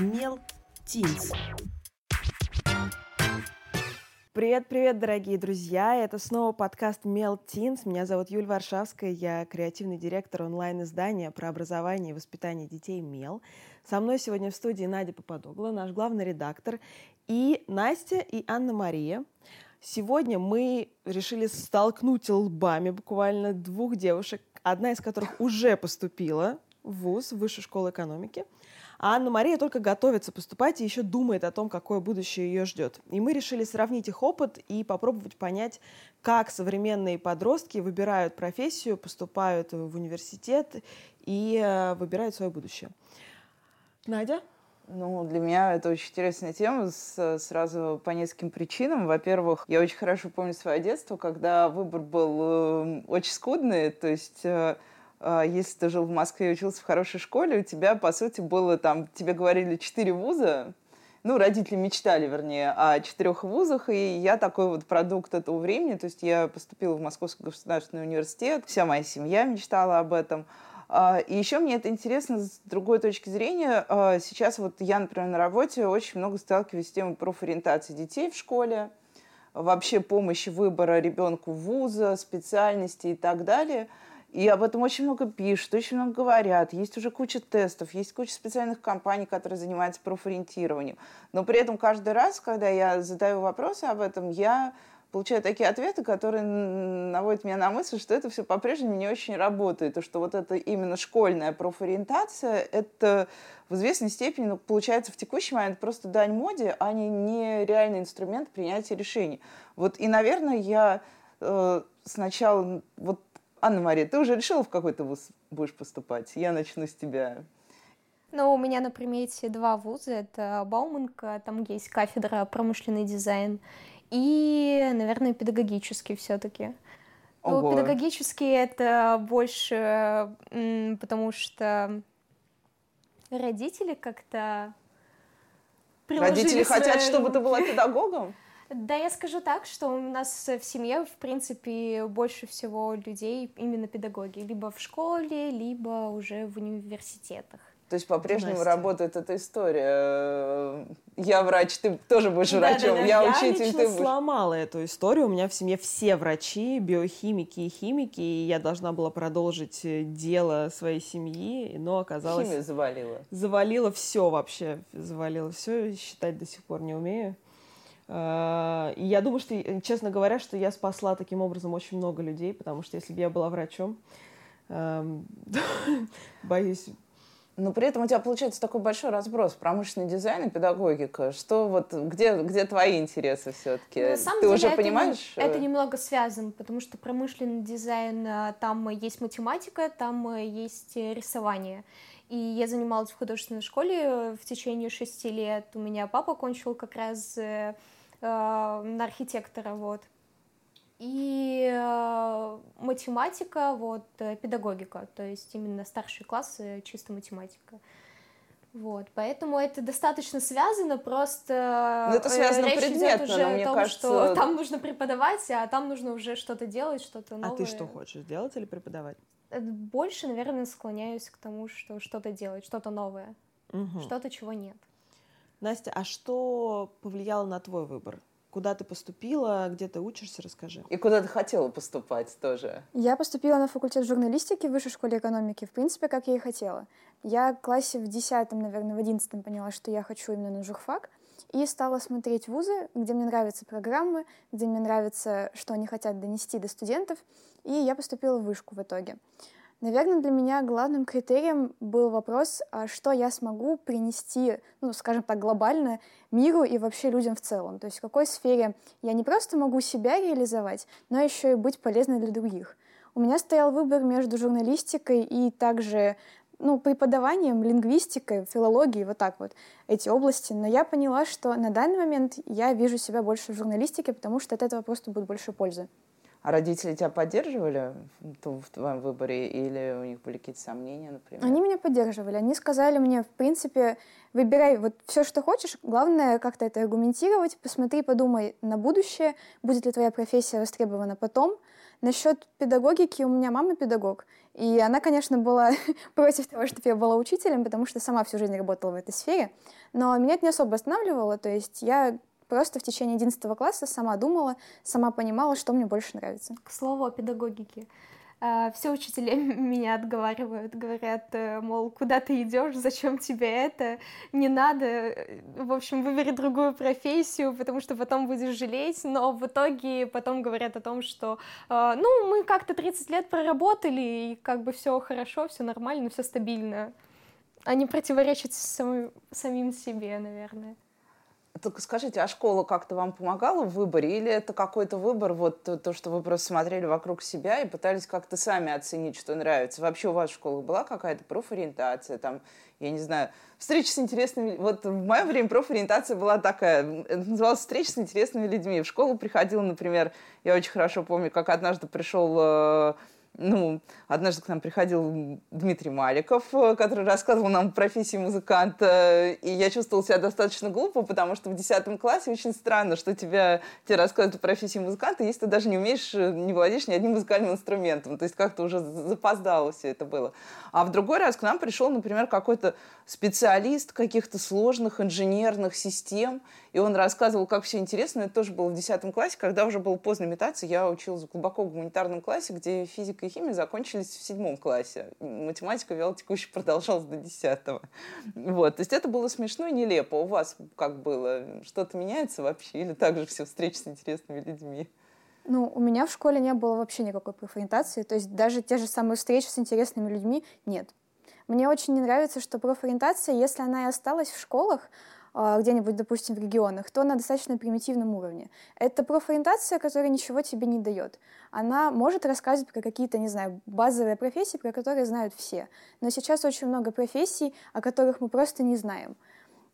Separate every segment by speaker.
Speaker 1: Мел Тинс.
Speaker 2: Привет-привет, дорогие друзья! Это снова подкаст Мел Тинс. Меня зовут Юль Варшавская, я креативный директор онлайн-издания про образование и воспитание детей Мел. Со мной сегодня в студии Надя Попадогла, наш главный редактор, и Настя и Анна-Мария. Сегодня мы решили столкнуть лбами буквально двух девушек, одна из которых уже поступила в ВУЗ, в Высшую школу экономики, а Анна-Мария только готовится поступать и еще думает о том, какое будущее ее ждет. И мы решили сравнить их опыт и попробовать понять, как современные подростки выбирают профессию, поступают в университет и э, выбирают свое будущее. Надя?
Speaker 3: Ну, для меня это очень интересная тема с, сразу по нескольким причинам. Во-первых, я очень хорошо помню свое детство, когда выбор был э, очень скудный, то есть э, если ты жил в Москве и учился в хорошей школе, у тебя, по сути, было там, тебе говорили четыре вуза, ну, родители мечтали, вернее, о четырех вузах, и я такой вот продукт этого времени, то есть я поступила в Московский государственный университет, вся моя семья мечтала об этом, а, и еще мне это интересно с другой точки зрения. А, сейчас вот я, например, на работе очень много сталкиваюсь с темой профориентации детей в школе, вообще помощи выбора ребенку вуза, специальности и так далее. И об этом очень много пишут, очень много говорят. Есть уже куча тестов, есть куча специальных компаний, которые занимаются профориентированием. Но при этом каждый раз, когда я задаю вопросы об этом, я получаю такие ответы, которые наводят меня на мысль, что это все по-прежнему не очень работает, и что вот это именно школьная профориентация, это в известной степени, ну, получается, в текущий момент просто дань моде, а не, не реальный инструмент принятия решений. Вот, и, наверное, я э, сначала, вот, Анна-Мария, ты уже решила, в какой ты вуз будешь поступать? Я начну с тебя.
Speaker 4: Ну, у меня на примете два вуза. Это Бауманка, там есть кафедра промышленный дизайн, и, наверное, педагогический все-таки. Ну, педагогический это больше, потому что родители как-то
Speaker 3: Родители хотят, чтобы ты была педагогом?
Speaker 4: Да, я скажу так, что у нас в семье, в принципе, больше всего людей именно педагоги. Либо в школе, либо уже в университетах.
Speaker 3: То есть по-прежнему Настя. работает эта история. Я врач, ты тоже будешь да, врачом.
Speaker 2: Да, да. Я, я учитель, ты будешь. сломала эту историю. У меня в семье все врачи, биохимики и химики, и я должна была продолжить э, дело своей семьи, но оказалось...
Speaker 3: Химия завалила.
Speaker 2: Завалила все вообще. Завалила все. Считать до сих пор не умею. А, и я думаю, что, честно говоря, что я спасла таким образом очень много людей, потому что если бы я была врачом, боюсь,
Speaker 3: но при этом у тебя получается такой большой разброс промышленный дизайн и педагогика. Что вот где, где твои интересы все-таки?
Speaker 4: Ну, на самом
Speaker 3: Ты
Speaker 4: деле
Speaker 3: уже
Speaker 4: это
Speaker 3: понимаешь?
Speaker 4: Не, это немного связано, потому что промышленный дизайн, э, там есть математика, там э, есть рисование. И я занималась в художественной школе в течение шести лет. У меня папа кончил как раз э, э, на архитектора, вот и э, математика, вот, э, педагогика, то есть именно старшие классы, чисто математика. Вот, поэтому это достаточно связано, просто
Speaker 3: ну, это связано
Speaker 4: речь
Speaker 3: предметно,
Speaker 4: идет уже
Speaker 3: но мне
Speaker 4: о том,
Speaker 3: кажется...
Speaker 4: что там нужно преподавать, а там нужно уже что-то делать, что-то новое.
Speaker 2: А ты что хочешь, делать или преподавать?
Speaker 4: Больше, наверное, склоняюсь к тому, что что-то делать, что-то новое, угу. что-то, чего нет.
Speaker 2: Настя, а что повлияло на твой выбор? Куда ты поступила, где ты учишься, расскажи.
Speaker 3: И куда ты хотела поступать тоже?
Speaker 5: Я поступила на факультет журналистики в Высшей школе экономики, в принципе, как я и хотела. Я в классе в 10, наверное, в 11 поняла, что я хочу именно на журфак, и стала смотреть вузы, где мне нравятся программы, где мне нравится, что они хотят донести до студентов, и я поступила в вышку в итоге. Наверное, для меня главным критерием был вопрос, а что я смогу принести, ну, скажем так, глобально миру и вообще людям в целом. То есть в какой сфере я не просто могу себя реализовать, но еще и быть полезной для других. У меня стоял выбор между журналистикой и также ну, преподаванием, лингвистикой, филологией, вот так вот, эти области. Но я поняла, что на данный момент я вижу себя больше в журналистике, потому что от этого просто будет больше пользы.
Speaker 3: А родители тебя поддерживали в твоем выборе или у них были какие-то сомнения, например?
Speaker 5: Они меня поддерживали. Они сказали мне, в принципе, выбирай вот все, что хочешь. Главное как-то это аргументировать. Посмотри, подумай на будущее, будет ли твоя профессия востребована потом. Насчет педагогики у меня мама педагог, И она, конечно, была против того, чтобы я была учителем, потому что сама всю жизнь работала в этой сфере. Но меня это не особо останавливало. То есть я просто в течение 11 класса сама думала, сама понимала, что мне больше нравится.
Speaker 4: К слову о педагогике. А, все учителя меня отговаривают, говорят, э, мол, куда ты идешь, зачем тебе это, не надо, в общем, выбери другую профессию, потому что потом будешь жалеть, но в итоге потом говорят о том, что, а, ну, мы как-то 30 лет проработали, и как бы все хорошо, все нормально, все стабильно. Они противоречат самим, самим себе, наверное.
Speaker 3: Только скажите, а школа как-то вам помогала в выборе? Или это какой-то выбор, вот то, что вы просто смотрели вокруг себя и пытались как-то сами оценить, что нравится? Вообще у вас в школах была какая-то профориентация, там, я не знаю, встреча с интересными... Вот в мое время профориентация была такая, называлась встреча с интересными людьми. В школу приходила, например, я очень хорошо помню, как однажды пришел э, ну, однажды к нам приходил Дмитрий Маликов, э, который рассказывал нам профессии музыканта, и я чувствовала себя достаточно глупо, потому что в 10 классе очень странно, что тебя, тебе рассказывают о профессии музыканта, если ты даже не умеешь, э, не владеешь ни одним музыкальным инструментом. То есть как-то уже запоздало все это было. А в другой раз к нам пришел, например, какой-то специалист каких-то сложных инженерных систем, и он рассказывал, как все интересно. Это тоже было в 10 классе, когда уже было поздно метаться. Я училась глубоко в гуманитарном классе, где физика и химия закончились в седьмом классе. Математика вяло текущая продолжалась до десятого. Вот. То есть это было смешно и нелепо. У вас как было? Что-то меняется вообще? Или также все встречи с интересными людьми?
Speaker 5: Ну, у меня в школе не было вообще никакой профориентации. То есть даже те же самые встречи с интересными людьми нет. Мне очень не нравится, что профориентация, если она и осталась в школах, где-нибудь, допустим, в регионах, то на достаточно примитивном уровне. Это профориентация, которая ничего тебе не дает. Она может рассказывать про какие-то, не знаю, базовые профессии, про которые знают все. Но сейчас очень много профессий, о которых мы просто не знаем.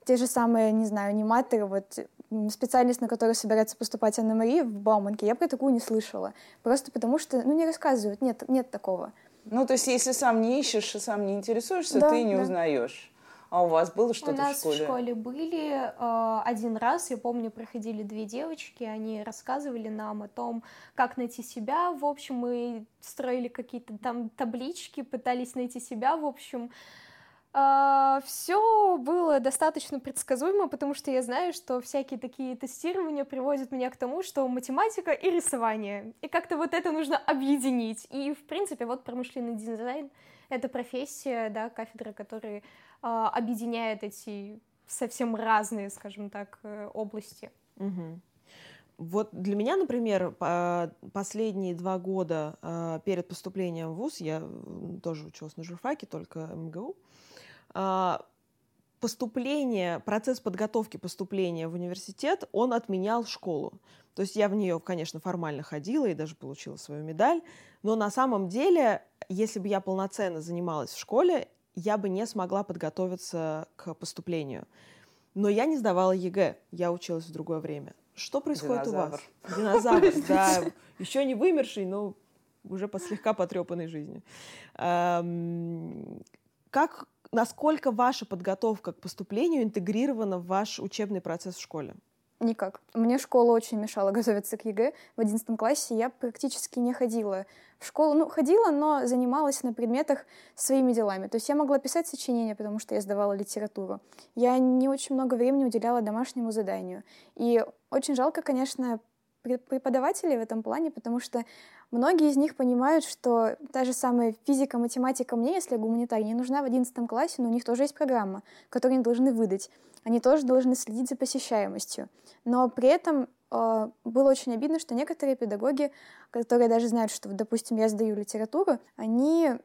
Speaker 5: Те же самые, не знаю, аниматоры, вот специальность, на которую собирается поступать Анна Мария в Бауманке, я про такую не слышала. Просто потому что, ну, не рассказывают, нет, нет такого.
Speaker 3: Ну, то есть, если сам не ищешь и сам не интересуешься, да, ты не да. узнаешь. А у вас было что-то
Speaker 4: в школе? У нас
Speaker 3: в школе?
Speaker 4: были э, один раз, я помню, проходили две девочки, они рассказывали нам о том, как найти себя. В общем, мы строили какие-то там таблички, пытались найти себя. В общем, Uh, все было достаточно предсказуемо, потому что я знаю, что всякие такие тестирования приводят меня к тому, что математика и рисование. И как-то вот это нужно объединить. И, в принципе, вот промышленный дизайн — это профессия, да, кафедра, которая uh, объединяет эти совсем разные, скажем так, э, области.
Speaker 2: Угу. Вот для меня, например, последние два года а, перед поступлением в ВУЗ, я тоже училась на журфаке, только МГУ, а, поступление, процесс подготовки поступления в университет, он отменял школу. То есть я в нее, конечно, формально ходила и даже получила свою медаль, но на самом деле, если бы я полноценно занималась в школе, я бы не смогла подготовиться к поступлению. Но я не сдавала ЕГЭ, я училась в другое время. Что происходит
Speaker 3: Динозавр.
Speaker 2: у вас? Динозавр, да. Еще не вымерший, но уже по слегка потрепанной жизни. Как насколько ваша подготовка к поступлению интегрирована в ваш учебный процесс в школе?
Speaker 5: Никак. Мне школа очень мешала готовиться к ЕГЭ. В одиннадцатом классе я практически не ходила в школу. Ну, ходила, но занималась на предметах своими делами. То есть я могла писать сочинения, потому что я сдавала литературу. Я не очень много времени уделяла домашнему заданию. И очень жалко, конечно, преподавателей в этом плане, потому что многие из них понимают, что та же самая физика, математика мне, если гуманитарий, не нужна в 11 классе, но у них тоже есть программа, которую они должны выдать. Они тоже должны следить за посещаемостью. Но при этом э, было очень обидно, что некоторые педагоги, которые даже знают, что, допустим, я сдаю литературу, они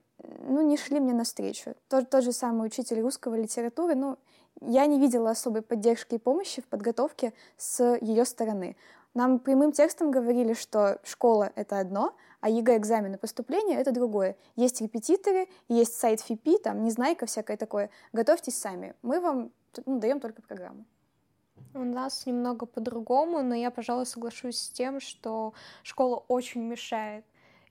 Speaker 5: ну, не шли мне навстречу. Тот, тот же самый учитель русского литературы, ну, я не видела особой поддержки и помощи в подготовке с ее стороны. Нам прямым текстом говорили, что школа — это одно, а ЕГЭ экзамены поступления — это другое. Есть репетиторы, есть сайт ФИПИ, там, Незнайка, всякое такое. Готовьтесь сами. Мы вам ну, даем только программу.
Speaker 4: У нас немного по-другому, но я, пожалуй, соглашусь с тем, что школа очень мешает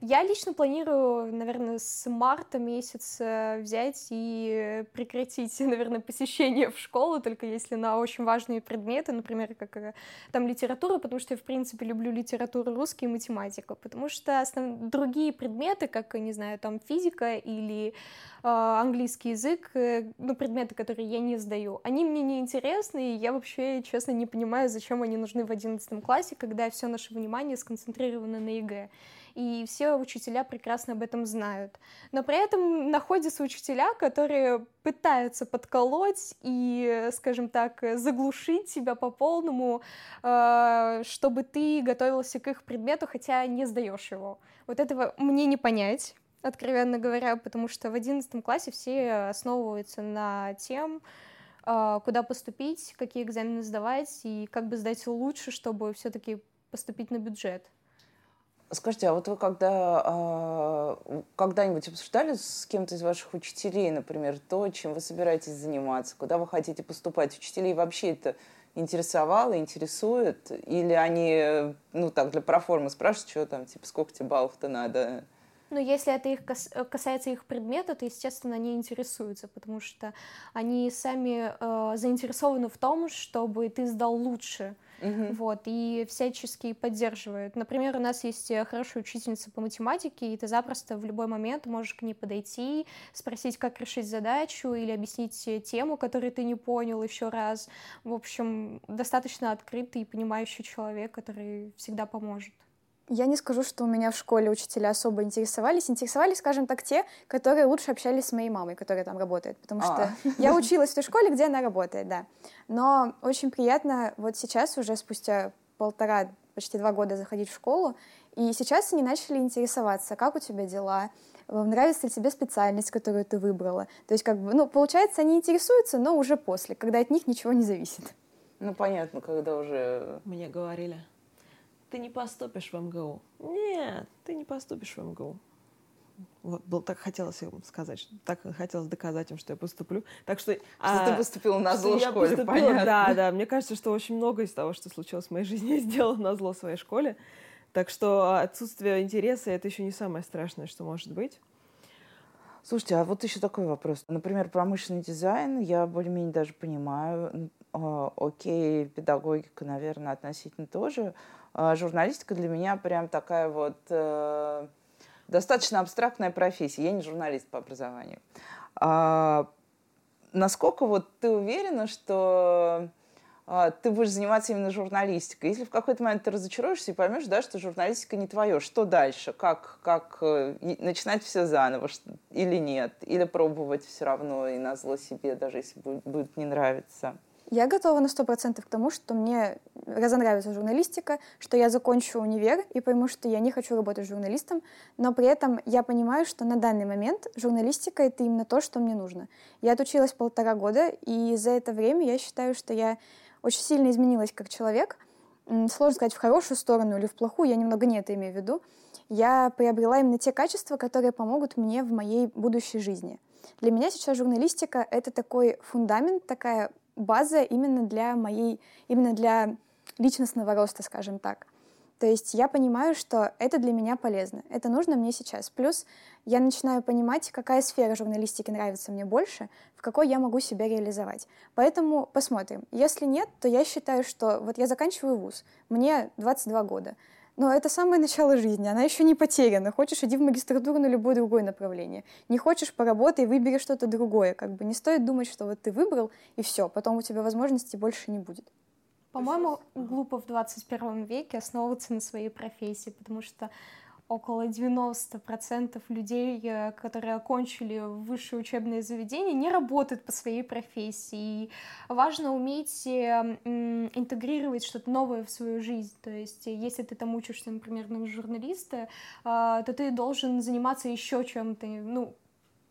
Speaker 4: Я лично планирую, наверное, с марта месяца взять и прекратить, наверное, посещение в школу, только если на очень важные предметы, например, как э, там литература, потому что я, в принципе, люблю литературу русский и математику, потому что основ... другие предметы, как, не знаю, там физика или э, английский язык, э, ну, предметы, которые я не сдаю, они мне не интересны, и я вообще, честно, не понимаю, зачем они нужны в одиннадцатом классе, когда все наше внимание сконцентрировано на ЕГЭ и все учителя прекрасно об этом знают. Но при этом находятся учителя, которые пытаются подколоть и, скажем так, заглушить тебя по полному, э, чтобы ты готовился к их предмету, хотя не сдаешь его. Вот этого мне не понять откровенно говоря, потому что в одиннадцатом классе все основываются на тем, э, куда поступить, какие экзамены сдавать и как бы сдать лучше, чтобы все-таки поступить на бюджет.
Speaker 3: Скажите, а вот вы когда э, когда-нибудь обсуждали с кем-то из ваших учителей, например, то, чем вы собираетесь заниматься, куда вы хотите поступать? Учителей вообще это интересовало, интересует? Или они, ну так, для проформы спрашивают, что там, типа, сколько тебе баллов-то надо?
Speaker 4: Ну, если это их касается их предмета, то, естественно, они интересуются, потому что они сами э, заинтересованы в том, чтобы ты сдал лучше угу. вот, и всячески поддерживают. Например, у нас есть э, хорошая учительница по математике, и ты запросто в любой момент можешь к ней подойти, спросить, как решить задачу, или объяснить э, тему, которую ты не понял еще раз. В общем, достаточно открытый и понимающий человек, который всегда поможет.
Speaker 5: Я не скажу, что у меня в школе учителя особо интересовались. Интересовались, скажем так, те, которые лучше общались с моей мамой, которая там работает. Потому а. что я училась в той школе, где она работает, да. Но очень приятно вот сейчас, уже спустя полтора, почти два года заходить в школу, и сейчас они начали интересоваться, как у тебя дела, нравится ли тебе специальность, которую ты выбрала. То есть, как бы, ну, получается, они интересуются, но уже после, когда от них ничего не зависит.
Speaker 3: Ну, понятно, когда уже...
Speaker 2: Мне говорили ты не поступишь в МГУ. Нет, ты не поступишь в МГУ. Вот, был, так хотелось им сказать, что, так хотелось доказать им, что я поступлю. Так что,
Speaker 3: что а, ты поступила на зло школе,
Speaker 2: поступила,
Speaker 3: понятно.
Speaker 2: Да, да. Мне кажется, что очень много из того, что случилось в моей жизни, я сделала на зло своей школе. Так что отсутствие интереса — это еще не самое страшное, что может быть.
Speaker 3: Слушайте, а вот еще такой вопрос. Например, промышленный дизайн я более-менее даже понимаю. Окей, педагогика, наверное, относительно тоже. А, журналистика для меня прям такая вот э, достаточно абстрактная профессия. Я не журналист по образованию. А, насколько вот ты уверена, что а, ты будешь заниматься именно журналистикой. Если в какой-то момент ты разочаруешься и поймешь, да, что журналистика не твое, что дальше? Как, как э, начинать все заново или нет? Или пробовать все равно и на зло себе, даже если будет не нравиться?
Speaker 5: Я готова на сто процентов к тому, что мне разонравится журналистика, что я закончу универ и пойму, что я не хочу работать журналистом, но при этом я понимаю, что на данный момент журналистика — это именно то, что мне нужно. Я отучилась полтора года, и за это время я считаю, что я очень сильно изменилась как человек. Сложно сказать, в хорошую сторону или в плохую, я немного не это имею в виду. Я приобрела именно те качества, которые помогут мне в моей будущей жизни. Для меня сейчас журналистика — это такой фундамент, такая база именно для моей, именно для личностного роста, скажем так. То есть я понимаю, что это для меня полезно, это нужно мне сейчас. Плюс я начинаю понимать, какая сфера журналистики нравится мне больше, в какой я могу себя реализовать. Поэтому посмотрим. Если нет, то я считаю, что вот я заканчиваю вуз, мне 22 года, но это самое начало жизни, она еще не потеряна. Хочешь, иди в магистратуру на любое другое направление. Не хочешь, поработай, выбери что-то другое. Как бы не стоит думать, что вот ты выбрал, и все, потом у тебя возможностей больше не будет.
Speaker 4: По-моему, глупо в 21 веке основываться на своей профессии, потому что около 90% людей, э, которые окончили высшее учебное заведение, не работают по своей профессии. И важно уметь э, интегрировать что-то новое в свою жизнь. То есть, если ты там учишься, например, на журналиста, э, то ты должен заниматься еще чем-то, ну,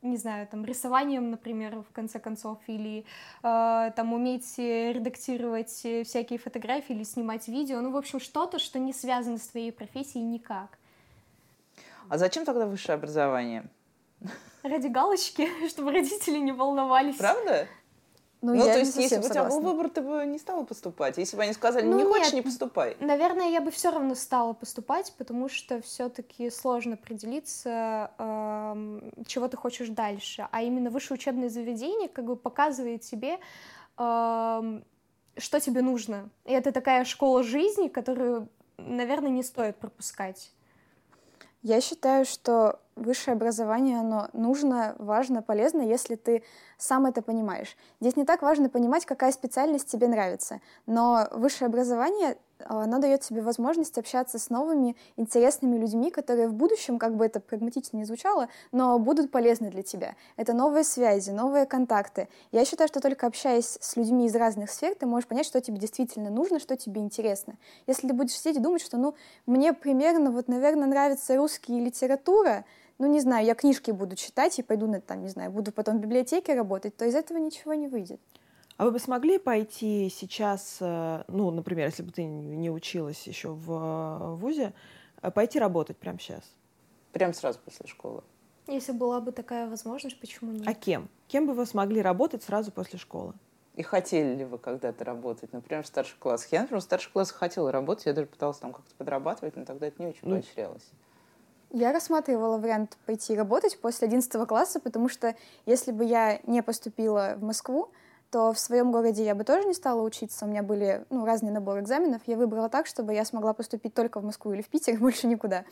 Speaker 4: не знаю, там, рисованием, например, в конце концов, или э, там уметь редактировать всякие фотографии или снимать видео, ну, в общем, что-то, что не связано с твоей профессией никак.
Speaker 3: А зачем тогда высшее образование?
Speaker 4: Ради галочки, чтобы родители не волновались.
Speaker 3: Правда? Ну, ну то есть, если бы у тебя был выбор, ты бы не стала поступать. Если бы они сказали, ну, не нет, хочешь, не поступай.
Speaker 4: Наверное, я бы все равно стала поступать, потому что все-таки сложно определиться, э, чего ты хочешь дальше. А именно высшее учебное заведение как бы показывает тебе, э, что тебе нужно. И это такая школа жизни, которую, наверное, не стоит пропускать.
Speaker 5: Я считаю, что высшее образование, оно нужно, важно, полезно, если ты сам это понимаешь. Здесь не так важно понимать, какая специальность тебе нравится, но высшее образование оно дает тебе возможность общаться с новыми интересными людьми, которые в будущем, как бы это прагматично не звучало, но будут полезны для тебя. Это новые связи, новые контакты. Я считаю, что только общаясь с людьми из разных сфер, ты можешь понять, что тебе действительно нужно, что тебе интересно. Если ты будешь сидеть и думать, что, ну, мне примерно, вот, наверное, нравится русский литература, ну, не знаю, я книжки буду читать и пойду на, там, не знаю, буду потом в библиотеке работать, то из этого ничего не выйдет.
Speaker 2: А вы бы смогли пойти сейчас, э, ну, например, если бы ты не училась еще в э, ВУЗе, э, пойти работать прямо сейчас?
Speaker 3: Прямо сразу после школы.
Speaker 4: Если была бы такая возможность, почему нет?
Speaker 2: А кем? Кем бы вы смогли работать сразу после школы?
Speaker 3: И хотели ли вы когда-то работать, например, в старших классах? Я, например, в старших классах хотела работать, я даже пыталась там как-то подрабатывать, но тогда это не очень ну, поощрялось.
Speaker 5: Я рассматривала вариант пойти работать после 11 класса, потому что если бы я не поступила в Москву, то в своем городе я бы тоже не стала учиться. У меня были ну, разные наборы экзаменов. Я выбрала так, чтобы я смогла поступить только в Москву или в Питер, больше никуда.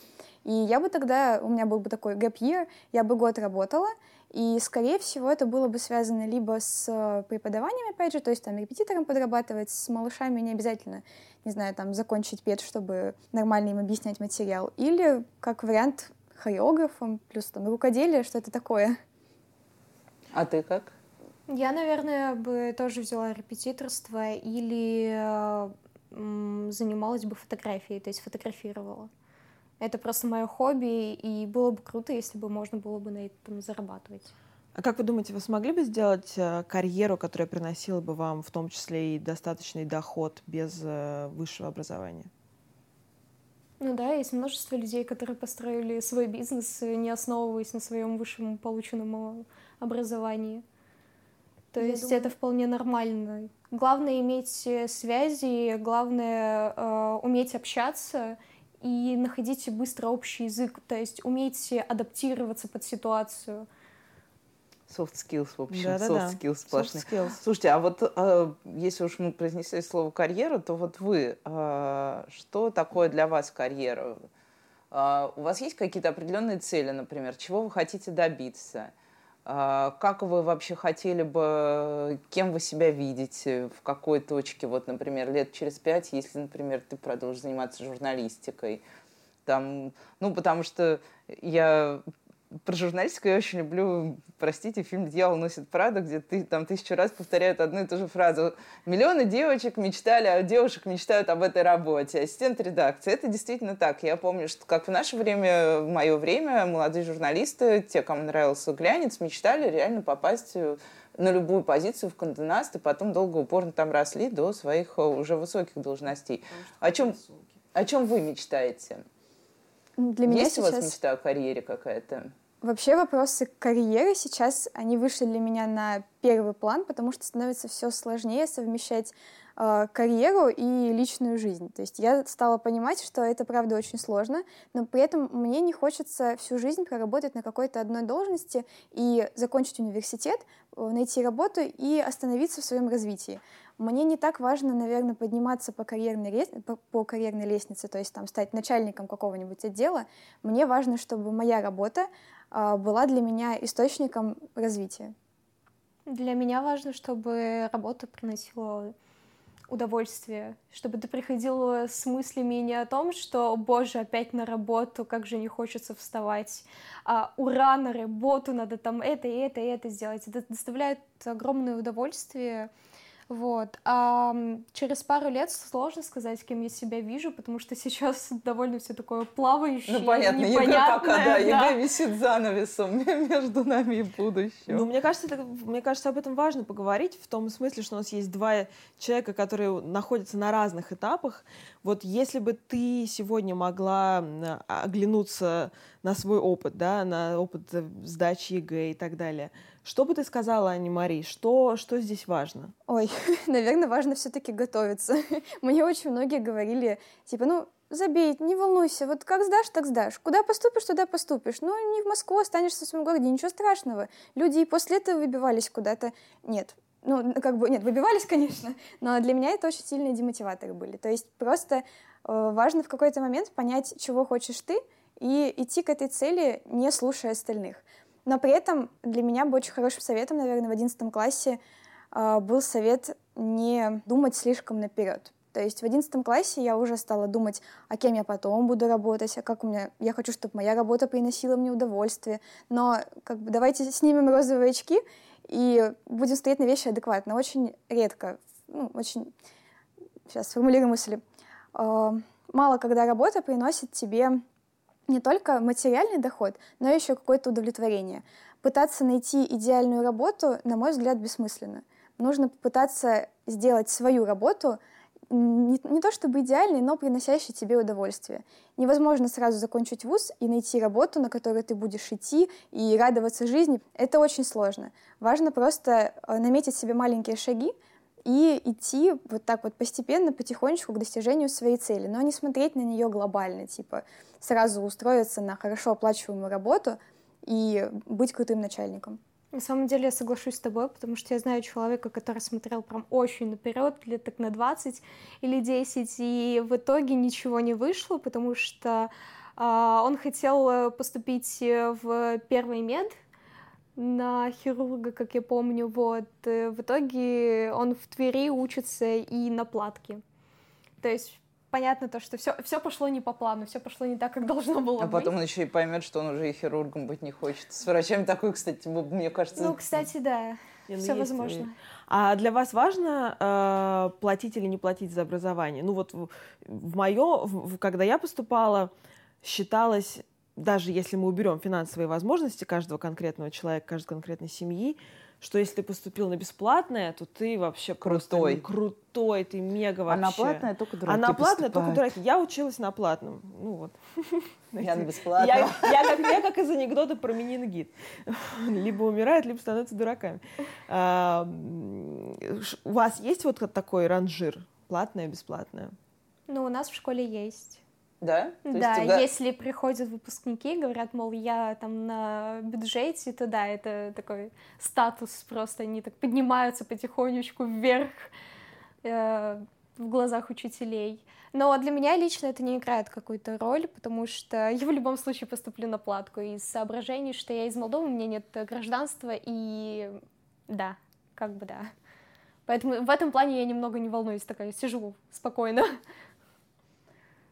Speaker 5: И я бы тогда, у меня был бы такой gap year, я бы год работала, и, скорее всего, это было бы связано либо с э, преподаванием, опять же, то есть там репетитором подрабатывать, с малышами не обязательно, не знаю, там закончить пед, чтобы нормально им объяснять материал, или как вариант хореографом, плюс там рукоделие, что это такое.
Speaker 3: А ты как?
Speaker 4: Я, наверное, бы тоже взяла репетиторство или э, занималась бы фотографией, то есть фотографировала. Это просто мое хобби, и было бы круто, если бы можно было бы на этом зарабатывать.
Speaker 2: А как вы думаете, вы смогли бы сделать э, карьеру, которая приносила бы вам в том числе и достаточный доход без э, высшего образования?
Speaker 4: Ну да, есть множество людей, которые построили свой бизнес, не основываясь на своем высшем полученном образовании. То Я есть думаю... это вполне нормально. Главное иметь э, связи, главное э, уметь общаться и находить быстро общий язык, то есть уметь адаптироваться под ситуацию.
Speaker 3: Soft skills, в общем, да, soft да, skills сплошные. Soft skills. Слушайте, а вот э, если уж мы произнесли слово карьера, то вот вы, э, что такое для вас карьера? Э, у вас есть какие-то определенные цели, например, чего вы хотите добиться? А, как вы вообще хотели бы, кем вы себя видите, в какой точке, вот, например, лет через пять, если, например, ты продолжишь заниматься журналистикой? Там, ну, потому что я про журналистику я очень люблю, простите, фильм «Дьявол носит Прада», где ты там тысячу раз повторяют одну и ту же фразу. Миллионы девочек мечтали, а девушек мечтают об этой работе. Ассистент редакции. Это действительно так. Я помню, что как в наше время, в мое время, молодые журналисты, те, кому нравился глянец, мечтали реально попасть на любую позицию в Конденаст, и потом долго упорно там росли до своих э, уже высоких должностей. О чем, о чем вы мечтаете?
Speaker 5: Для меня
Speaker 3: Есть
Speaker 5: сейчас...
Speaker 3: у вас мечта о карьере какая-то?
Speaker 5: Вообще вопросы карьеры сейчас, они вышли для меня на первый план, потому что становится все сложнее совмещать э, карьеру и личную жизнь. То есть я стала понимать, что это правда очень сложно, но при этом мне не хочется всю жизнь проработать на какой-то одной должности и закончить университет, э, найти работу и остановиться в своем развитии. Мне не так важно, наверное, подниматься по карьерной, по, по карьерной лестнице, то есть там стать начальником какого-нибудь отдела. Мне важно, чтобы моя работа а, была для меня источником развития.
Speaker 4: Для меня важно, чтобы работа приносила удовольствие, чтобы ты приходила с мыслями не о том, что, боже, опять на работу, как же не хочется вставать, а, ура, на работу, надо там это и это и это сделать. Это доставляет огромное удовольствие, вот. А через пару лет сложно сказать, кем я себя вижу, потому что сейчас довольно все такое плавающее,
Speaker 3: Ну, понятно, ЕГЭ пока, да, да. ЕГЭ висит занавесом между нами и будущим.
Speaker 2: Ну, мне кажется, это, мне кажется, об этом важно поговорить, в том смысле, что у нас есть два человека, которые находятся на разных этапах. Вот если бы ты сегодня могла оглянуться на свой опыт, да, на опыт сдачи ЕГЭ и так далее, Что бы ты сказала, Анне-Мари, что, что здесь важно?
Speaker 5: Ой, наверное, важно все-таки готовиться. Мне очень многие говорили, типа, ну, забей, не волнуйся, вот как сдашь, так сдашь. Куда поступишь, туда поступишь. Ну, не в Москву, останешься в своем городе, ничего страшного. Люди и после этого выбивались куда-то. Нет, ну, как бы, нет, выбивались, конечно, но для меня это очень сильные демотиваторы были. То есть просто э, важно в какой-то момент понять, чего хочешь ты, и идти к этой цели, не слушая остальных. Но при этом для меня бы очень хорошим советом, наверное, в одиннадцатом классе э, был совет не думать слишком наперед. То есть в одиннадцатом классе я уже стала думать, а кем я потом буду работать, а как у меня... Я хочу, чтобы моя работа приносила мне удовольствие. Но как бы давайте снимем розовые очки и будем стоять на вещи адекватно. Очень редко, ну, очень... Сейчас сформулирую мысли. Э, мало когда работа приносит тебе не только материальный доход, но еще какое-то удовлетворение. Пытаться найти идеальную работу, на мой взгляд, бессмысленно. Нужно попытаться сделать свою работу не, не то чтобы идеальной, но приносящей тебе удовольствие. Невозможно сразу закончить вуз и найти работу, на которую ты будешь идти и радоваться жизни. Это очень сложно. Важно просто э, наметить себе маленькие шаги, и идти вот так вот постепенно, потихонечку к достижению своей цели, но не смотреть на нее глобально, типа сразу устроиться на хорошо оплачиваемую работу и быть крутым начальником.
Speaker 4: На самом деле я соглашусь с тобой, потому что я знаю человека, который смотрел прям очень наперед, лет так на 20 или 10, и в итоге ничего не вышло, потому что э, он хотел э, поступить в первый мед, на хирурга, как я помню, вот. Э, в итоге он в Твери учится и на платке. То есть понятно то, что все, все пошло не по плану, все пошло не так, как должно было
Speaker 3: А
Speaker 4: быть.
Speaker 3: потом он еще и поймет, что он уже и хирургом быть не хочет. С врачами такой, кстати, мне кажется...
Speaker 4: Ну, кстати, да,
Speaker 2: Не,
Speaker 4: все
Speaker 2: есть,
Speaker 4: возможно.
Speaker 2: А для вас важно э, платить или не платить за образование? Ну вот в, в мое, в, когда я поступала, считалось даже если мы уберем финансовые возможности каждого конкретного человека, каждой конкретной семьи, что если ты поступил на бесплатное, то ты вообще
Speaker 3: крутой,
Speaker 2: просто, ну, крутой, ты мега вообще.
Speaker 3: А на платное только дураки
Speaker 2: А на платное
Speaker 3: поступают.
Speaker 2: только дураки. Я училась на платном, ну вот.
Speaker 3: Я на бесплатном.
Speaker 2: Я, я, как, я как из анекдота про менингит. Либо умирают, либо становятся дураками. А, у вас есть вот такой ранжир? Платное, бесплатное?
Speaker 4: Ну, у нас в школе есть.
Speaker 3: Да?
Speaker 4: То да, тебя... если приходят выпускники, говорят, мол, я там на бюджете, то да, это такой статус просто, они так поднимаются потихонечку вверх э, в глазах учителей. Но для меня лично это не играет какую-то роль, потому что я в любом случае поступлю на платку из соображений, что я из Молдовы, у меня нет гражданства, и да, как бы да. Поэтому в этом плане я немного не волнуюсь, такая сижу спокойно.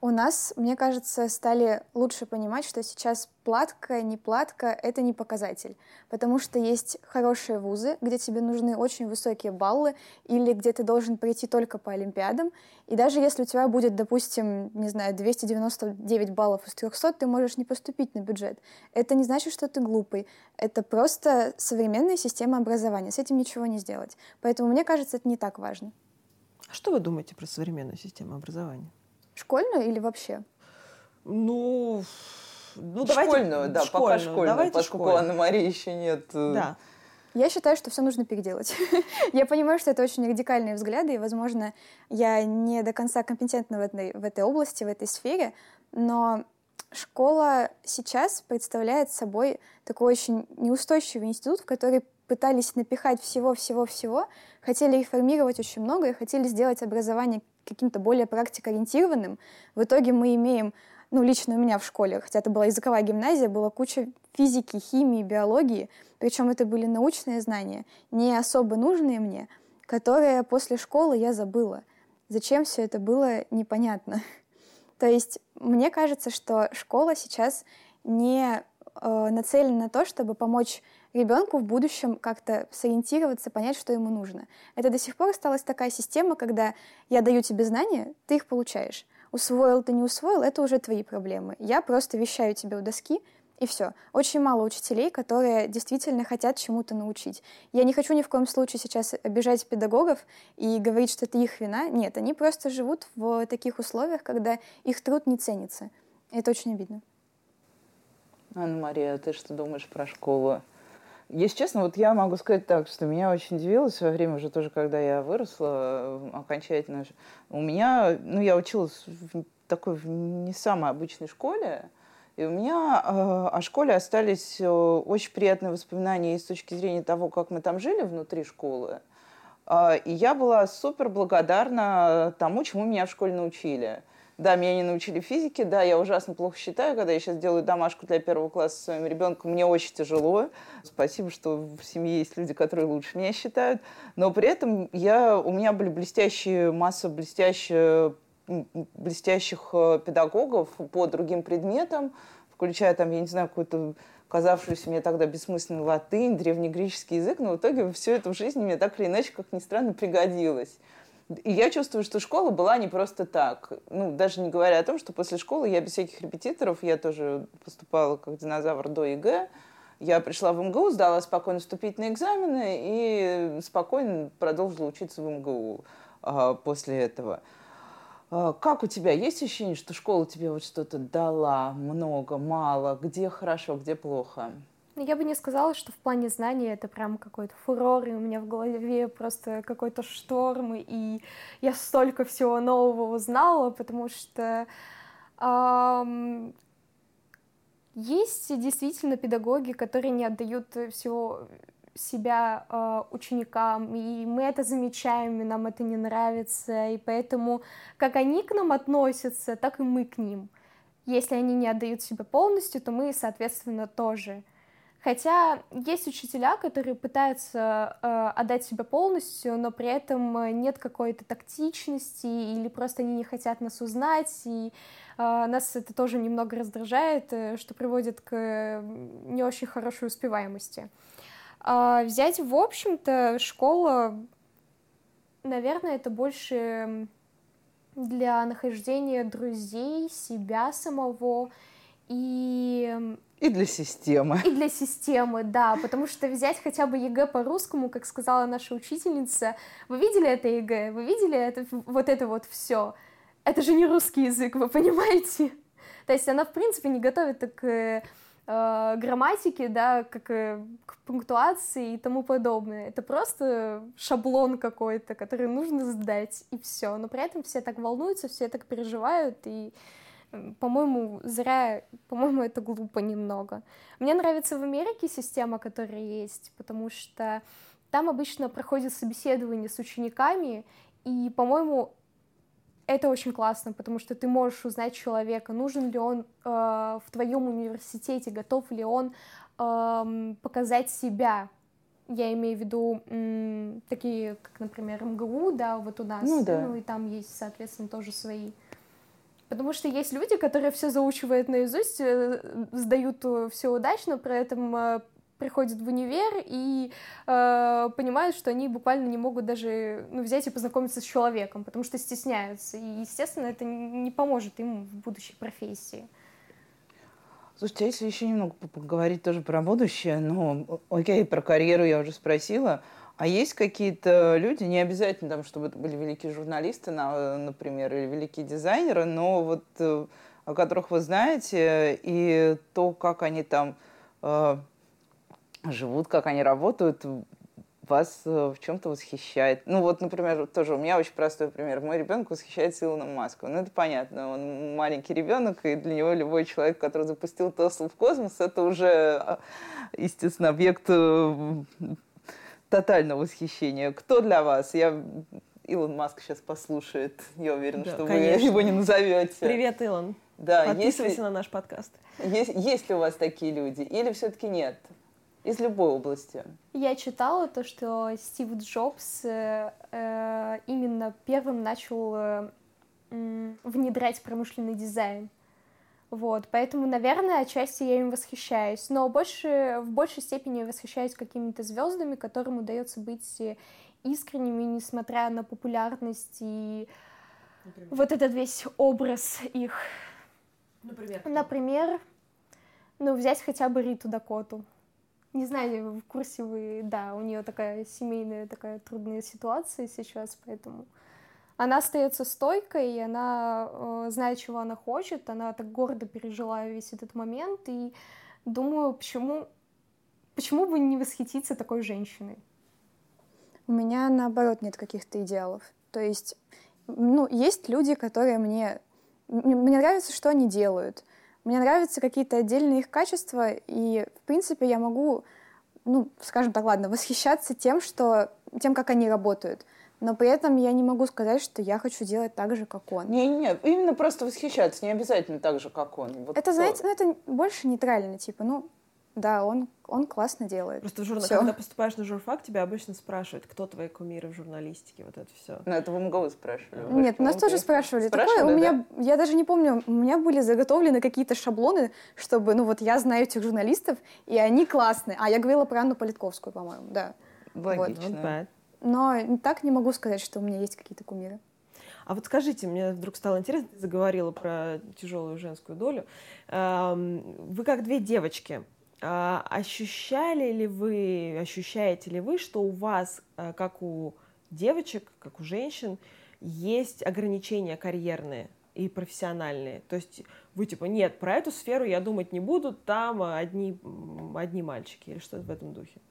Speaker 5: У нас, мне кажется, стали лучше понимать, что сейчас платка, не платка — это не показатель. Потому что есть хорошие вузы, где тебе нужны очень высокие баллы или где ты должен пройти только по олимпиадам. И даже если у тебя будет, допустим, не знаю, 299 баллов из 300, ты можешь не поступить на бюджет. Это не значит, что ты глупый. Это просто современная система образования. С этим ничего не сделать. Поэтому мне кажется, это не так важно.
Speaker 2: А что вы думаете про современную систему образования?
Speaker 5: Школьную или вообще?
Speaker 2: Ну, ну
Speaker 3: давайте школьную, да, школьную. пока школьную, давайте поскольку школьную. Анны Марии еще нет.
Speaker 2: Э, да.
Speaker 5: Я считаю, что все нужно переделать. я понимаю, что это очень радикальные взгляды, и, возможно, я не до конца компетентна в этой, в этой области, в этой сфере, но школа сейчас представляет собой такой очень неустойчивый институт, в который пытались напихать всего-всего-всего, хотели реформировать очень много и хотели сделать образование каким-то более практикоориентированным. В итоге мы имеем, ну, лично у меня в школе, хотя это была языковая гимназия, была куча физики, химии, биологии, причем это были научные знания, не особо нужные мне, которые после школы я забыла. Зачем все это было, непонятно. То есть мне кажется, что школа сейчас не э, нацелена на то, чтобы помочь ребенку в будущем как-то сориентироваться, понять, что ему нужно. Это до сих пор осталась такая система, когда я даю тебе знания, ты их получаешь. Усвоил ты не усвоил, это уже твои проблемы. Я просто вещаю тебе у доски, и все. Очень мало учителей, которые действительно хотят чему-то научить. Я не хочу ни в коем случае сейчас обижать педагогов и говорить, что это их вина. Нет, они просто живут в таких условиях, когда их труд не ценится. Это очень обидно.
Speaker 3: Анна Мария, ты что думаешь про школу? Если честно, вот я могу сказать так, что меня очень удивило в свое время, уже тоже когда я выросла окончательно. У меня, ну, я училась в такой в не самой обычной школе, и у меня э, о школе остались э, очень приятные воспоминания и с точки зрения того, как мы там жили внутри школы. Э, и я была супер благодарна тому, чему меня в школе научили. Да, меня не научили физике, да, я ужасно плохо считаю, когда я сейчас делаю домашку для первого класса своим ребенком, мне очень тяжело. Спасибо, что в семье есть люди, которые лучше меня считают. Но при этом я, у меня были блестящие, масса блестящих, блестящих э, педагогов по другим предметам, включая там, я не знаю, какую-то казавшуюся мне тогда бессмысленную латынь, древнегреческий язык, но в итоге все это в жизни мне так или иначе, как ни странно, пригодилось. И я чувствую, что школа была не просто так. Ну, даже не говоря о том, что после школы я без всяких репетиторов, я тоже поступала как динозавр до ЕГЭ, я пришла в МГУ, сдала спокойно вступительные экзамены и спокойно продолжила учиться в МГУ а, после этого. А, как у тебя? Есть ощущение, что школа тебе вот что-то дала много, мало? Где хорошо, где плохо?
Speaker 4: Ну, я бы не сказала, что в плане знаний это прям какой-то фурор, и у меня в голове просто какой-то шторм, и я столько всего нового узнала, потому что эм, есть действительно педагоги, которые не отдают всего себя э, ученикам, и мы это замечаем, и нам это не нравится, и поэтому как они к нам относятся, так и мы к ним. Если они не отдают себя полностью, то мы, соответственно, тоже. Хотя есть учителя, которые пытаются э, отдать себя полностью, но при этом э, нет какой-то тактичности или просто они не хотят нас узнать, и э, нас это тоже немного раздражает, э, что приводит к не очень хорошей успеваемости. Э, взять, в общем-то, школа, наверное, это больше для нахождения друзей, себя самого и
Speaker 3: и для системы.
Speaker 4: И для системы, да, потому что взять хотя бы ЕГЭ по-русскому, как сказала наша учительница, вы видели это ЕГЭ, вы видели это, вот это вот все? Это же не русский язык, вы понимаете? То есть она, в принципе, не готовит к э, грамматике, да, как э, к пунктуации и тому подобное. Это просто шаблон какой-то, который нужно сдать, и все. Но при этом все так волнуются, все так переживают, и по-моему, зря, по-моему, это глупо немного. Мне нравится в Америке система, которая есть, потому что там обычно проходит собеседование с учениками, и, по-моему, это очень классно, потому что ты можешь узнать человека, нужен ли он э, в твоем университете, готов ли он э, показать себя. Я имею в виду м, такие, как, например, МГУ, да, вот у нас,
Speaker 3: ну, да.
Speaker 4: ну и там есть, соответственно, тоже свои Потому что есть люди, которые все заучивают наизусть, э, сдают э, все удачно, при этом э, приходят в универ и э, понимают, что они буквально не могут даже ну, взять и познакомиться с человеком, потому что стесняются. И, естественно, это не поможет им в будущей профессии.
Speaker 3: Слушайте, а если еще немного поговорить тоже про будущее, ну, окей, про карьеру я уже спросила, а есть какие-то люди, не обязательно, там, чтобы это были великие журналисты, например, или великие дизайнеры, но вот э, о которых вы знаете, и то, как они там э, живут, как они работают, вас э, в чем-то восхищает. Ну вот, например, тоже у меня очень простой пример. Мой ребенок восхищается Илоном Маском. Ну это понятно, он маленький ребенок, и для него любой человек, который запустил Теслу в космос, это уже, естественно, объект тотального восхищения. Кто для вас? Я Илон Маск сейчас послушает. Я уверена, да, что конечно. вы его не назовете.
Speaker 2: Привет, Илон.
Speaker 3: Да,
Speaker 2: Подписывайся если, на наш подкаст.
Speaker 3: Есть, есть ли у вас такие люди? Или все-таки нет? Из любой области.
Speaker 4: Я читала то, что Стив Джобс э, э, именно первым начал э, внедрять промышленный дизайн. Вот, поэтому, наверное, отчасти я им восхищаюсь, но больше, в большей степени восхищаюсь какими-то звездами, которым удается быть искренними, несмотря на популярность и Например? вот этот весь образ их.
Speaker 2: Например?
Speaker 4: Например, ну, взять хотя бы Риту Дакоту. Не знаю, в курсе вы, да, у нее такая семейная, такая трудная ситуация сейчас, поэтому она остается стойкой, и она э, знает, чего она хочет, она так гордо пережила весь этот момент, и думаю, почему, почему бы не восхититься такой женщиной?
Speaker 5: У меня, наоборот, нет каких-то идеалов. То есть, ну, есть люди, которые мне... Мне нравится, что они делают. Мне нравятся какие-то отдельные их качества, и, в принципе, я могу, ну, скажем так, ладно, восхищаться тем, что, тем, как они работают. Но при этом я не могу сказать, что я хочу делать так же, как он.
Speaker 3: Не-не, именно просто восхищаться, не обязательно так же, как он.
Speaker 5: Вот это, то. знаете, ну, это больше нейтрально, типа, ну, да, он, он классно делает.
Speaker 2: Просто в журнал, когда поступаешь на журфак, тебя обычно спрашивают, кто твои кумиры в журналистике, вот это все.
Speaker 3: Ну, это в МГУ спрашивали.
Speaker 5: Нет, нас тоже спрашивали. спрашивали Такое, да? у меня, я даже не помню, у меня были заготовлены какие-то шаблоны, чтобы, ну вот я знаю этих журналистов, и они классные. А я говорила про Анну Политковскую, по-моему, да.
Speaker 3: Логично.
Speaker 5: Вот. Но так не могу сказать, что у меня есть какие-то кумиры.
Speaker 2: А вот скажите, мне вдруг стало интересно, ты заговорила про тяжелую женскую долю. Вы как две девочки, а, ощущали ли вы, ощущаете ли вы, что у вас, а, как у девочек, как у женщин, есть ограничения карьерные и профессиональные? То есть вы типа, нет, про эту сферу я думать не буду, там одни, одни мальчики или что-то в этом духе?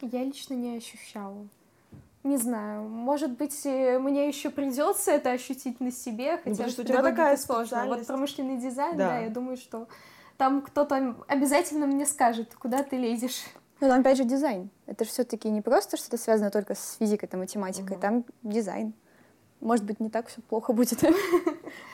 Speaker 4: Я лично не ощущала. Не знаю, может быть, мне еще придется это ощутить на себе,
Speaker 2: ну,
Speaker 4: хотя
Speaker 2: ну, что у тебя такая сложно.
Speaker 4: Вот промышленный дизайн, да. да, я думаю, что там кто-то обязательно мне скажет, куда ты лезешь.
Speaker 5: Ну, там опять же дизайн. Это же все-таки не просто что-то связано только с физикой, там, математикой, угу. там дизайн. Может быть, не так все плохо будет.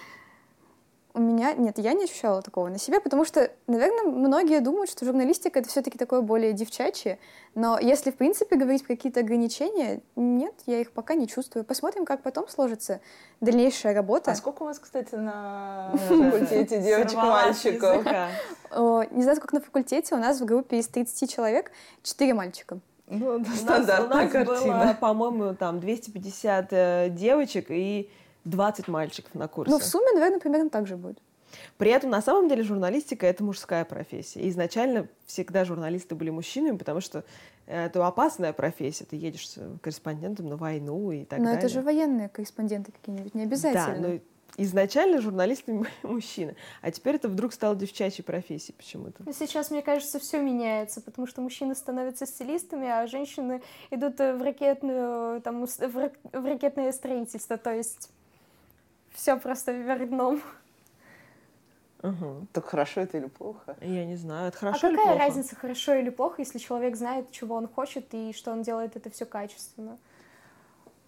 Speaker 5: у меня нет, я не ощущала такого на себе, потому что, наверное, многие думают, что журналистика это все-таки такое более девчачье, но если, в принципе, говорить про какие-то ограничения, нет, я их пока не чувствую. Посмотрим, как потом сложится дальнейшая работа.
Speaker 3: А сколько у вас, кстати, на факультете девочек-мальчиков?
Speaker 5: Не знаю, сколько на факультете, у нас в группе из 30 человек 4 мальчика.
Speaker 3: Ну, стандартная картина.
Speaker 2: по-моему, там 250 э, девочек и 20 мальчиков на курсе.
Speaker 5: Ну, в сумме, наверное, примерно так же будет.
Speaker 2: При этом, на самом деле, журналистика — это мужская профессия. И изначально всегда журналисты были мужчинами, потому что это опасная профессия. Ты едешь корреспондентом на войну и так
Speaker 5: Но
Speaker 2: далее.
Speaker 5: Но это же военные корреспонденты какие-нибудь, не обязательно.
Speaker 2: Да, но изначально журналисты мужчины, а теперь это вдруг стало девчачьей профессией почему-то.
Speaker 4: Ну, сейчас, мне кажется, все меняется, потому что мужчины становятся стилистами, а женщины идут в ракетную, там, в ракетное строительство, то есть все просто вверх дном.
Speaker 3: Угу. Так хорошо это или плохо?
Speaker 2: Я не знаю, это а хорошо
Speaker 4: а
Speaker 2: или
Speaker 4: какая
Speaker 2: плохо?
Speaker 4: разница, хорошо или плохо, если человек знает, чего он хочет и что он делает это все качественно?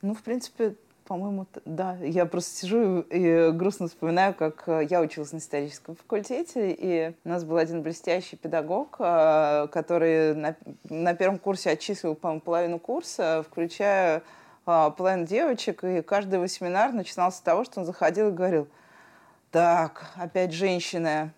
Speaker 3: Ну, в принципе, по-моему, да. Я просто сижу и грустно вспоминаю, как э, я училась на историческом факультете, и у нас был один блестящий педагог, э, который на, на первом курсе отчислил, по-моему, половину курса, включая а, план девочек, и каждый его семинар начинался с того, что он заходил и говорил, так, опять женщины,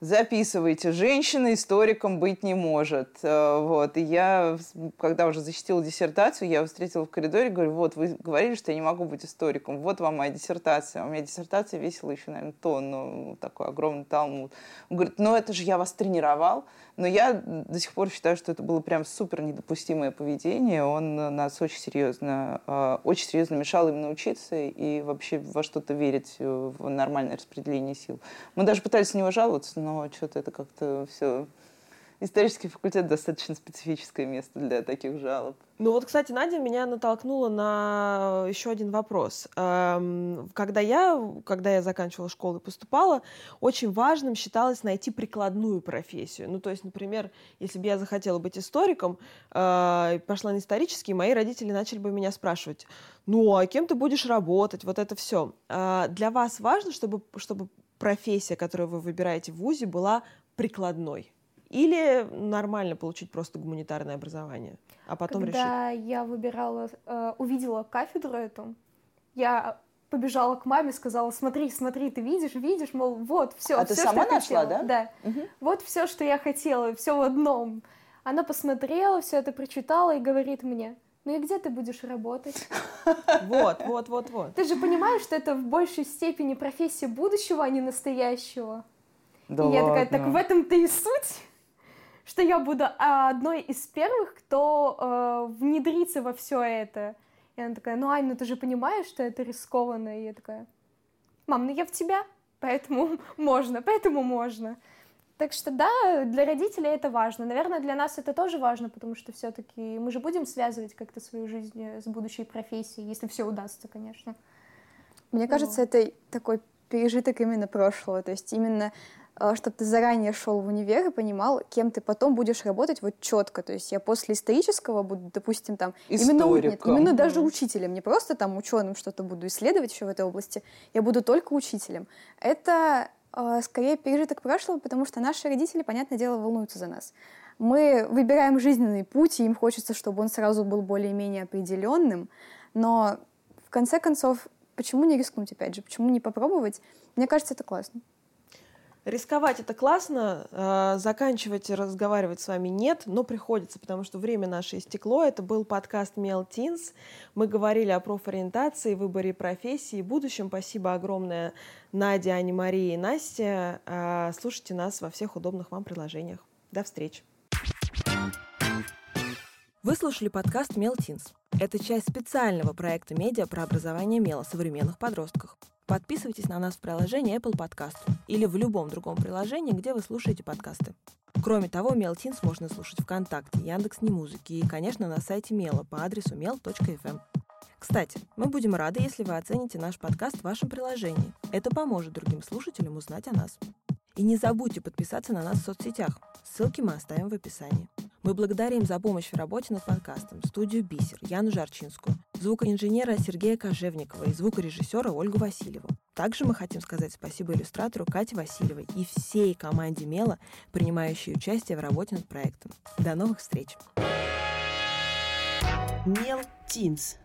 Speaker 3: записывайте, женщина историком быть не может. Э, вот. И я, когда уже защитила диссертацию, я встретила в коридоре, говорю, вот, вы говорили, что я не могу быть историком, вот вам моя диссертация. У меня диссертация весила еще, наверное, тонну, такой огромный талмуд. Он говорит, ну это же я вас тренировал. Но я до сих пор считаю, что это было прям супер недопустимое поведение. Он нас очень серьезно, э, очень серьезно мешал именно учиться и вообще во что-то верить в нормальное распределение сил. Мы даже пытались на него жаловаться, но что-то это как-то все исторический факультет достаточно специфическое место для таких жалоб.
Speaker 2: Ну вот, кстати, Надя меня натолкнула на еще один вопрос. Эм, когда я, когда я заканчивала школу и поступала, очень важным считалось найти прикладную профессию. Ну, то есть, например, если бы я захотела быть историком, э, пошла на исторический, мои родители начали бы меня спрашивать, ну, а кем ты будешь работать? Вот это все. Э, для вас важно, чтобы, чтобы профессия, которую вы выбираете в ВУЗе, была прикладной? Или нормально получить просто гуманитарное образование, а потом
Speaker 4: Когда
Speaker 2: решить?
Speaker 4: Когда я выбирала, э, увидела кафедру эту, я побежала к маме, сказала, смотри, смотри, ты видишь, видишь, мол, вот, все,
Speaker 3: а
Speaker 4: все,
Speaker 3: ты сама
Speaker 4: что
Speaker 3: нашла,
Speaker 4: хотела.
Speaker 3: да?
Speaker 4: Да. Угу. Вот все, что я хотела, все в одном. Она посмотрела, все это прочитала и говорит мне, ну и где ты будешь работать?
Speaker 2: Вот, вот, вот, вот.
Speaker 4: Ты же понимаешь, что это в большей степени профессия будущего, а не настоящего.
Speaker 3: Да
Speaker 4: и
Speaker 3: ладно.
Speaker 4: я такая, так в этом-то и суть что я буду а, одной из первых, кто э, внедрится во все это. И она такая, ну, Ань, ну ты же понимаешь, что это рискованно. И я такая, мам, ну я в тебя, поэтому можно, поэтому можно. Так что да, для родителей это важно. Наверное, для нас это тоже важно, потому что все-таки мы же будем связывать как-то свою жизнь с будущей профессией, если все удастся, конечно.
Speaker 5: Мне кажется, это такой пережиток именно прошлого. То есть именно э, чтобы ты заранее шел в универ и понимал, кем ты потом будешь работать вот четко. То есть я после исторического буду, допустим, там именно, нет, именно даже учителем, не просто там ученым что-то буду исследовать еще в этой области, я буду только учителем. Это э, скорее пережиток прошлого, потому что наши родители, понятное дело, волнуются за нас. Мы выбираем жизненный путь, и им хочется, чтобы он сразу был более-менее определенным, но в конце концов почему не рискнуть, опять же, почему не попробовать? Мне кажется, это классно.
Speaker 2: Рисковать это классно, э, заканчивать разговаривать с вами нет, но приходится, потому что время наше истекло. Это был подкаст Мел Teens. Мы говорили о профориентации, выборе профессии, будущем. Спасибо огромное Наде, Ане, Марии и Насте. Э, слушайте нас во всех удобных вам приложениях. До встречи. Вы слушали подкаст Мел Teens. Это часть специального проекта медиа про образование МЕЛа современных подростках. Подписывайтесь на нас в приложении Apple Podcast или в любом другом приложении, где вы слушаете подкасты. Кроме того, Мелтинс можно слушать ВКонтакте, Яндекс Музыки и, конечно, на сайте Мела по адресу mel.fm. Кстати, мы будем рады, если вы оцените наш подкаст в вашем приложении. Это поможет другим слушателям узнать о нас. И не забудьте подписаться на нас в соцсетях. Ссылки мы оставим в описании. Мы благодарим за помощь в работе над подкастом студию «Бисер» Яну Жарчинскую, звукоинженера Сергея Кожевникова и звукорежиссера Ольгу Васильеву. Также мы хотим сказать спасибо иллюстратору Кате Васильевой и всей команде Мела, принимающей участие в работе над проектом. До новых встреч!
Speaker 1: Мел Тинс.